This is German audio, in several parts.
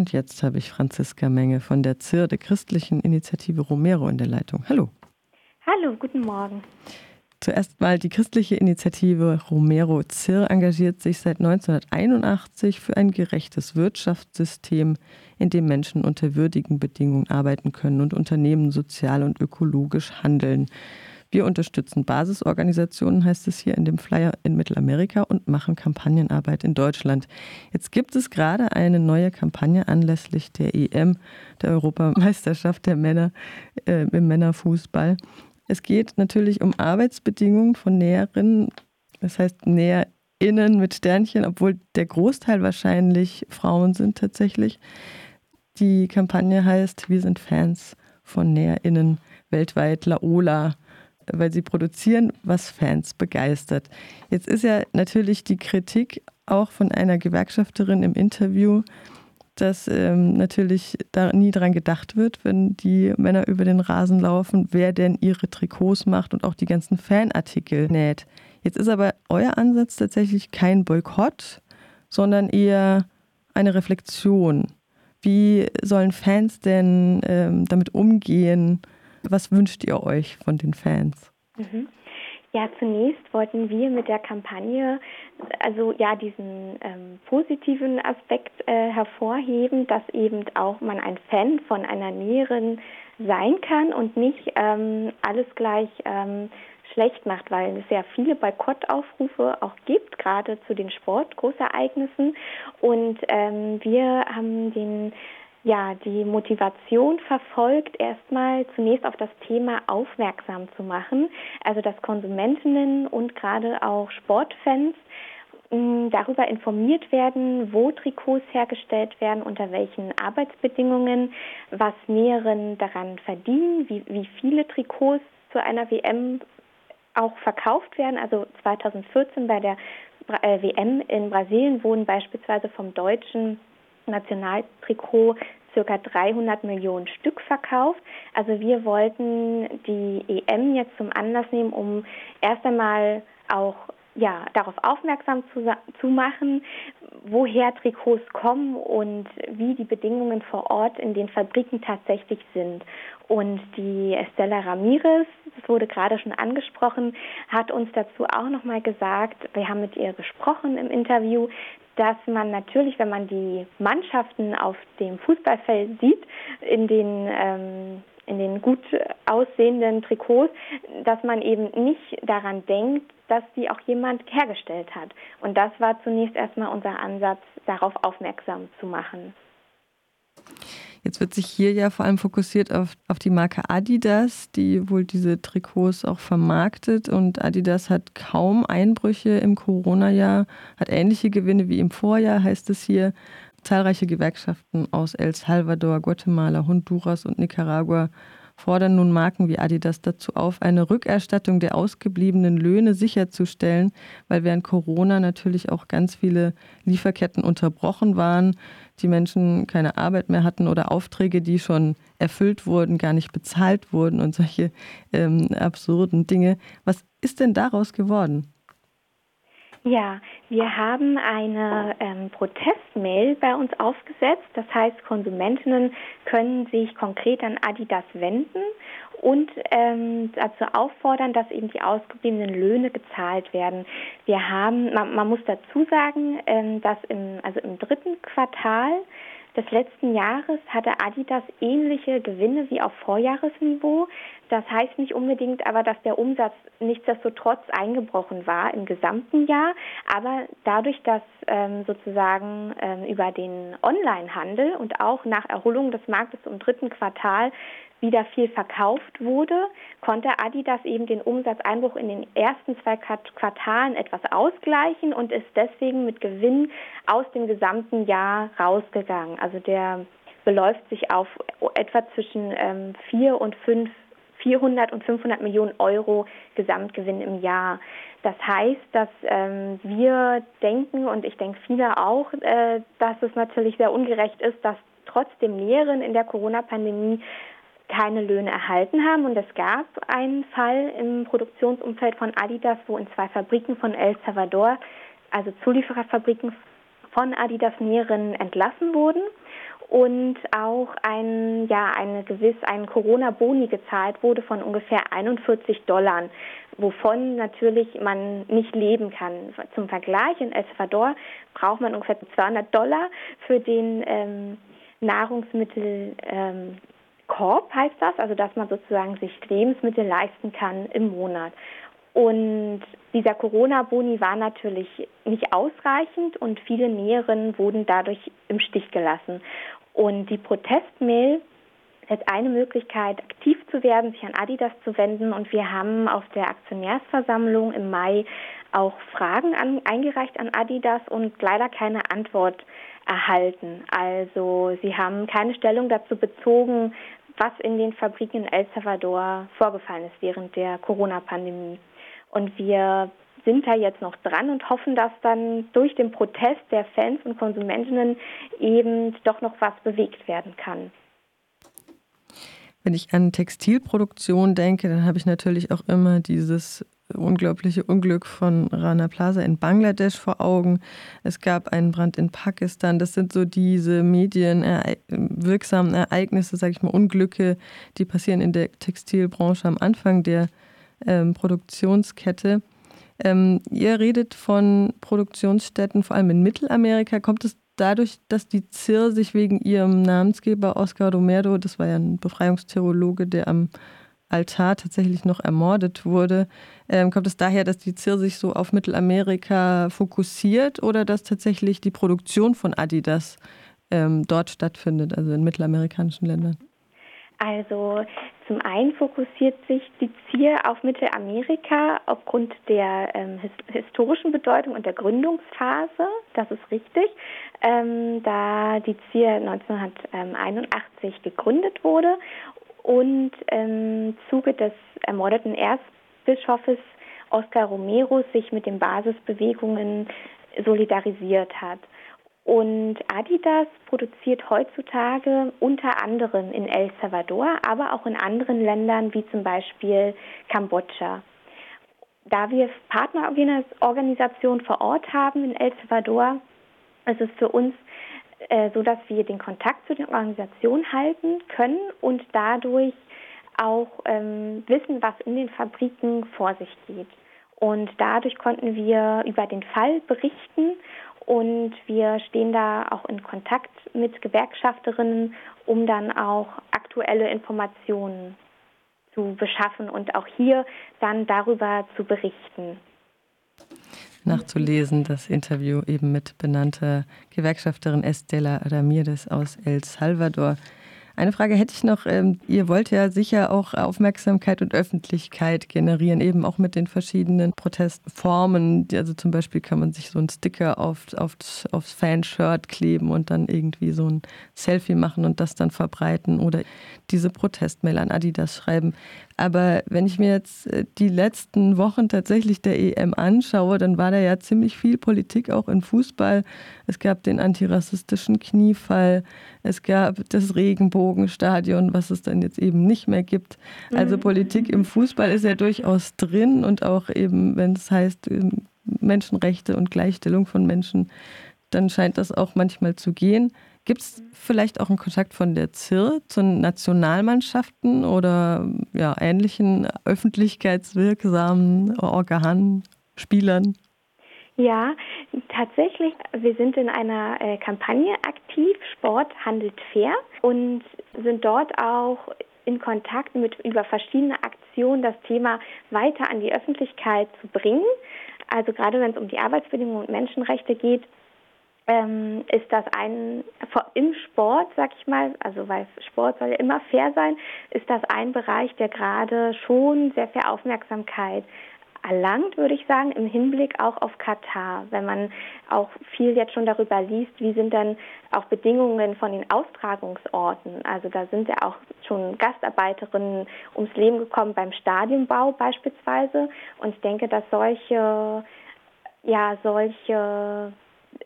Und jetzt habe ich Franziska Menge von der ZIR, der christlichen Initiative Romero, in der Leitung. Hallo. Hallo, guten Morgen. Zuerst mal die christliche Initiative Romero ZIR engagiert sich seit 1981 für ein gerechtes Wirtschaftssystem, in dem Menschen unter würdigen Bedingungen arbeiten können und Unternehmen sozial und ökologisch handeln. Wir unterstützen Basisorganisationen, heißt es hier in dem Flyer in Mittelamerika und machen Kampagnenarbeit in Deutschland. Jetzt gibt es gerade eine neue Kampagne anlässlich der EM, der Europameisterschaft der Männer äh, im Männerfußball. Es geht natürlich um Arbeitsbedingungen von Näherinnen, das heißt NäherInnen mit Sternchen, obwohl der Großteil wahrscheinlich Frauen sind tatsächlich. Die Kampagne heißt Wir sind Fans von NäherInnen weltweit, Laola, weil sie produzieren, was Fans begeistert. Jetzt ist ja natürlich die Kritik auch von einer Gewerkschafterin im Interview, dass ähm, natürlich da nie dran gedacht wird, wenn die Männer über den Rasen laufen, wer denn ihre Trikots macht und auch die ganzen Fanartikel näht. Jetzt ist aber euer Ansatz tatsächlich kein Boykott, sondern eher eine Reflexion. Wie sollen Fans denn ähm, damit umgehen? Was wünscht ihr euch von den Fans? Mhm. Ja, zunächst wollten wir mit der Kampagne also ja diesen ähm, positiven Aspekt äh, hervorheben, dass eben auch man ein Fan von einer Näherin sein kann und nicht ähm, alles gleich ähm, schlecht macht, weil es sehr viele Boykottaufrufe auch gibt, gerade zu den Sportgroßereignissen. Und ähm, wir haben den ja, die Motivation verfolgt, erstmal zunächst auf das Thema aufmerksam zu machen, also dass Konsumentinnen und gerade auch Sportfans mm, darüber informiert werden, wo Trikots hergestellt werden, unter welchen Arbeitsbedingungen, was Näheren daran verdienen, wie, wie viele Trikots zu einer WM auch verkauft werden. Also 2014 bei der äh, WM in Brasilien wurden beispielsweise vom deutschen Nationaltrikot circa 300 Millionen Stück verkauft. Also wir wollten die EM jetzt zum Anlass nehmen, um erst einmal auch ja, darauf aufmerksam zu, zu machen, woher Trikots kommen und wie die Bedingungen vor Ort in den Fabriken tatsächlich sind. Und die Estella Ramirez, das wurde gerade schon angesprochen, hat uns dazu auch nochmal gesagt, wir haben mit ihr gesprochen im Interview, dass man natürlich, wenn man die Mannschaften auf dem Fußballfeld sieht, in den ähm, in den gut aussehenden Trikots, dass man eben nicht daran denkt, dass die auch jemand hergestellt hat. Und das war zunächst erstmal unser Ansatz, darauf aufmerksam zu machen. Jetzt wird sich hier ja vor allem fokussiert auf, auf die Marke Adidas, die wohl diese Trikots auch vermarktet. Und Adidas hat kaum Einbrüche im Corona-Jahr, hat ähnliche Gewinne wie im Vorjahr, heißt es hier. Zahlreiche Gewerkschaften aus El Salvador, Guatemala, Honduras und Nicaragua fordern nun Marken wie Adidas dazu auf, eine Rückerstattung der ausgebliebenen Löhne sicherzustellen, weil während Corona natürlich auch ganz viele Lieferketten unterbrochen waren, die Menschen keine Arbeit mehr hatten oder Aufträge, die schon erfüllt wurden, gar nicht bezahlt wurden und solche ähm, absurden Dinge. Was ist denn daraus geworden? Ja, wir haben eine ähm, Protestmail bei uns aufgesetzt. Das heißt, Konsumentinnen können sich konkret an Adidas wenden und ähm, dazu auffordern, dass eben die ausgebliebenen Löhne gezahlt werden. Wir haben, man, man muss dazu sagen, ähm, dass im, also im dritten Quartal des letzten Jahres hatte Adidas ähnliche Gewinne wie auf Vorjahresniveau. Das heißt nicht unbedingt aber, dass der Umsatz nichtsdestotrotz eingebrochen war im gesamten Jahr. Aber dadurch, dass ähm, sozusagen ähm, über den Onlinehandel und auch nach Erholung des Marktes im dritten Quartal wieder viel verkauft wurde, konnte Adidas eben den Umsatzeinbruch in den ersten zwei Quartalen etwas ausgleichen und ist deswegen mit Gewinn aus dem gesamten Jahr rausgegangen. Also der beläuft sich auf etwa zwischen ähm, 4 und 5 400 und 500 Millionen Euro Gesamtgewinn im Jahr. Das heißt, dass ähm, wir denken und ich denke viele auch, äh, dass es natürlich sehr ungerecht ist, dass trotzdem Lehren in der Corona-Pandemie keine Löhne erhalten haben. Und es gab einen Fall im Produktionsumfeld von Adidas, wo in zwei Fabriken von El Salvador, also Zuliefererfabriken von Adidas Näherinnen entlassen wurden. und auch ein, ja, eine gewiss, ein Corona-Boni gezahlt wurde von ungefähr 41 Dollar, wovon natürlich man nicht leben kann. Zum Vergleich, in El Salvador braucht man ungefähr 200 Dollar für den ähm, Nahrungsmittel ähm, Korb heißt das, also dass man sozusagen sich Lebensmittel leisten kann im Monat. Und dieser Corona-Boni war natürlich nicht ausreichend und viele Näherinnen wurden dadurch im Stich gelassen. Und die Protestmail ist eine Möglichkeit, aktiv zu werden, sich an Adidas zu wenden. Und wir haben auf der Aktionärsversammlung im Mai auch Fragen an, eingereicht an Adidas und leider keine Antwort erhalten. Also sie haben keine Stellung dazu bezogen, was in den Fabriken in El Salvador vorgefallen ist während der Corona-Pandemie. Und wir sind da jetzt noch dran und hoffen, dass dann durch den Protest der Fans und Konsumentinnen eben doch noch was bewegt werden kann. Wenn ich an Textilproduktion denke, dann habe ich natürlich auch immer dieses unglaubliche Unglück von Rana Plaza in Bangladesch vor Augen. Es gab einen Brand in Pakistan. Das sind so diese medienwirksamen Ereignisse, sage ich mal, Unglücke, die passieren in der Textilbranche am Anfang der ähm, Produktionskette. Ähm, ihr redet von Produktionsstätten, vor allem in Mittelamerika. Kommt es dadurch, dass die ZIR sich wegen ihrem Namensgeber Oscar Romero, das war ja ein Befreiungstheologe, der am Altar tatsächlich noch ermordet wurde. Ähm, kommt es daher, dass die ZIR sich so auf Mittelamerika fokussiert oder dass tatsächlich die Produktion von Adidas ähm, dort stattfindet, also in mittelamerikanischen Ländern? Also zum einen fokussiert sich die ZIR auf Mittelamerika aufgrund der ähm, his historischen Bedeutung und der Gründungsphase. Das ist richtig, ähm, da die ZIR 1981 gegründet wurde und im Zuge des ermordeten Erzbischofes Oscar Romero sich mit den Basisbewegungen solidarisiert hat. Und Adidas produziert heutzutage unter anderem in El Salvador, aber auch in anderen Ländern wie zum Beispiel Kambodscha. Da wir Partnerorganisationen vor Ort haben in El Salvador, ist es für uns äh, so dass wir den Kontakt zu den Organisationen halten können und dadurch auch ähm, wissen, was in den Fabriken vor sich geht. Und dadurch konnten wir über den Fall berichten und wir stehen da auch in Kontakt mit Gewerkschafterinnen, um dann auch aktuelle Informationen zu beschaffen und auch hier dann darüber zu berichten nachzulesen, das Interview eben mit benannter Gewerkschafterin Estela Ramirez aus El Salvador. Eine Frage hätte ich noch. Ähm, ihr wollt ja sicher auch Aufmerksamkeit und Öffentlichkeit generieren, eben auch mit den verschiedenen Protestformen. Also zum Beispiel kann man sich so einen Sticker auf, auf, aufs Fanshirt kleben und dann irgendwie so ein Selfie machen und das dann verbreiten oder diese Protestmail an Adidas schreiben. Aber wenn ich mir jetzt äh, die letzten Wochen tatsächlich der EM anschaue, dann war da ja ziemlich viel Politik auch im Fußball. Es gab den antirassistischen Kniefall, es gab das Regenbogenstadion, was es dann jetzt eben nicht mehr gibt. Also mhm. Politik im Fußball ist ja durchaus drin und auch eben, wenn es heißt ähm, Menschenrechte und Gleichstellung von Menschen, dann scheint das auch manchmal zu gehen. Gibt es vielleicht auch einen Kontakt von der ZIR zu Nationalmannschaften oder ja, ähnlichen öffentlichkeitswirksamen Organen, Spielern? Ja, tatsächlich. Wir sind in einer äh, Kampagne aktiv, Sport handelt fair, und sind dort auch in Kontakt mit über verschiedene Aktionen das Thema weiter an die Öffentlichkeit zu bringen. Also gerade wenn es um die Arbeitsbedingungen und Menschenrechte geht, ähm, ist das ein, im Sport, sag ich mal, also weil Sport soll ja immer fair sein, ist das ein Bereich, der gerade schon sehr viel Aufmerksamkeit erlangt, würde ich sagen, im Hinblick auch auf Katar. Wenn man auch viel jetzt schon darüber liest, wie sind dann auch Bedingungen von den Austragungsorten. Also da sind ja auch schon Gastarbeiterinnen ums Leben gekommen beim Stadionbau beispielsweise. Und ich denke, dass solche, ja, solche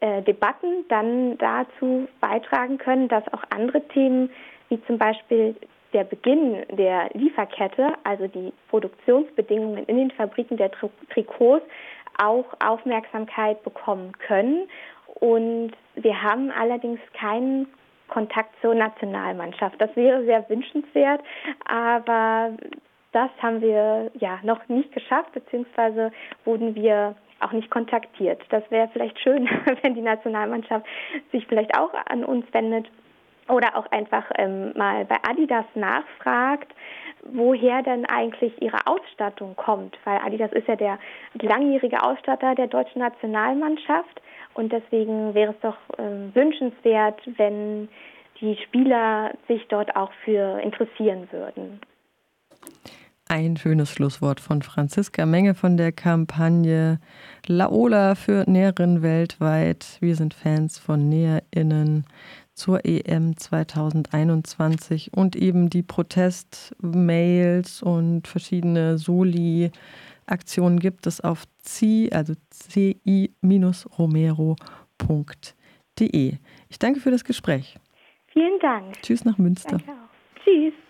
äh, Debatten dann dazu beitragen können, dass auch andere Themen wie zum Beispiel der Beginn der Lieferkette, also die Produktionsbedingungen in den Fabriken der Trikots, auch Aufmerksamkeit bekommen können. Und wir haben allerdings keinen Kontakt zur Nationalmannschaft. Das wäre sehr wünschenswert, aber das haben wir ja noch nicht geschafft, beziehungsweise wurden wir auch nicht kontaktiert. Das wäre vielleicht schön, wenn die Nationalmannschaft sich vielleicht auch an uns wendet oder auch einfach ähm, mal bei Adidas nachfragt, woher denn eigentlich ihre Ausstattung kommt, weil Adidas ist ja der langjährige Ausstatter der deutschen Nationalmannschaft und deswegen wäre es doch ähm, wünschenswert, wenn die Spieler sich dort auch für interessieren würden. Ein schönes Schlusswort von Franziska Menge von der Kampagne Laola für Näherinnen weltweit. Wir sind Fans von NäherInnen zur EM 2021 und eben die Protestmails und verschiedene Soli-Aktionen gibt es auf ci, also ci-romero.de. Ich danke für das Gespräch. Vielen Dank. Tschüss nach Münster. Tschüss.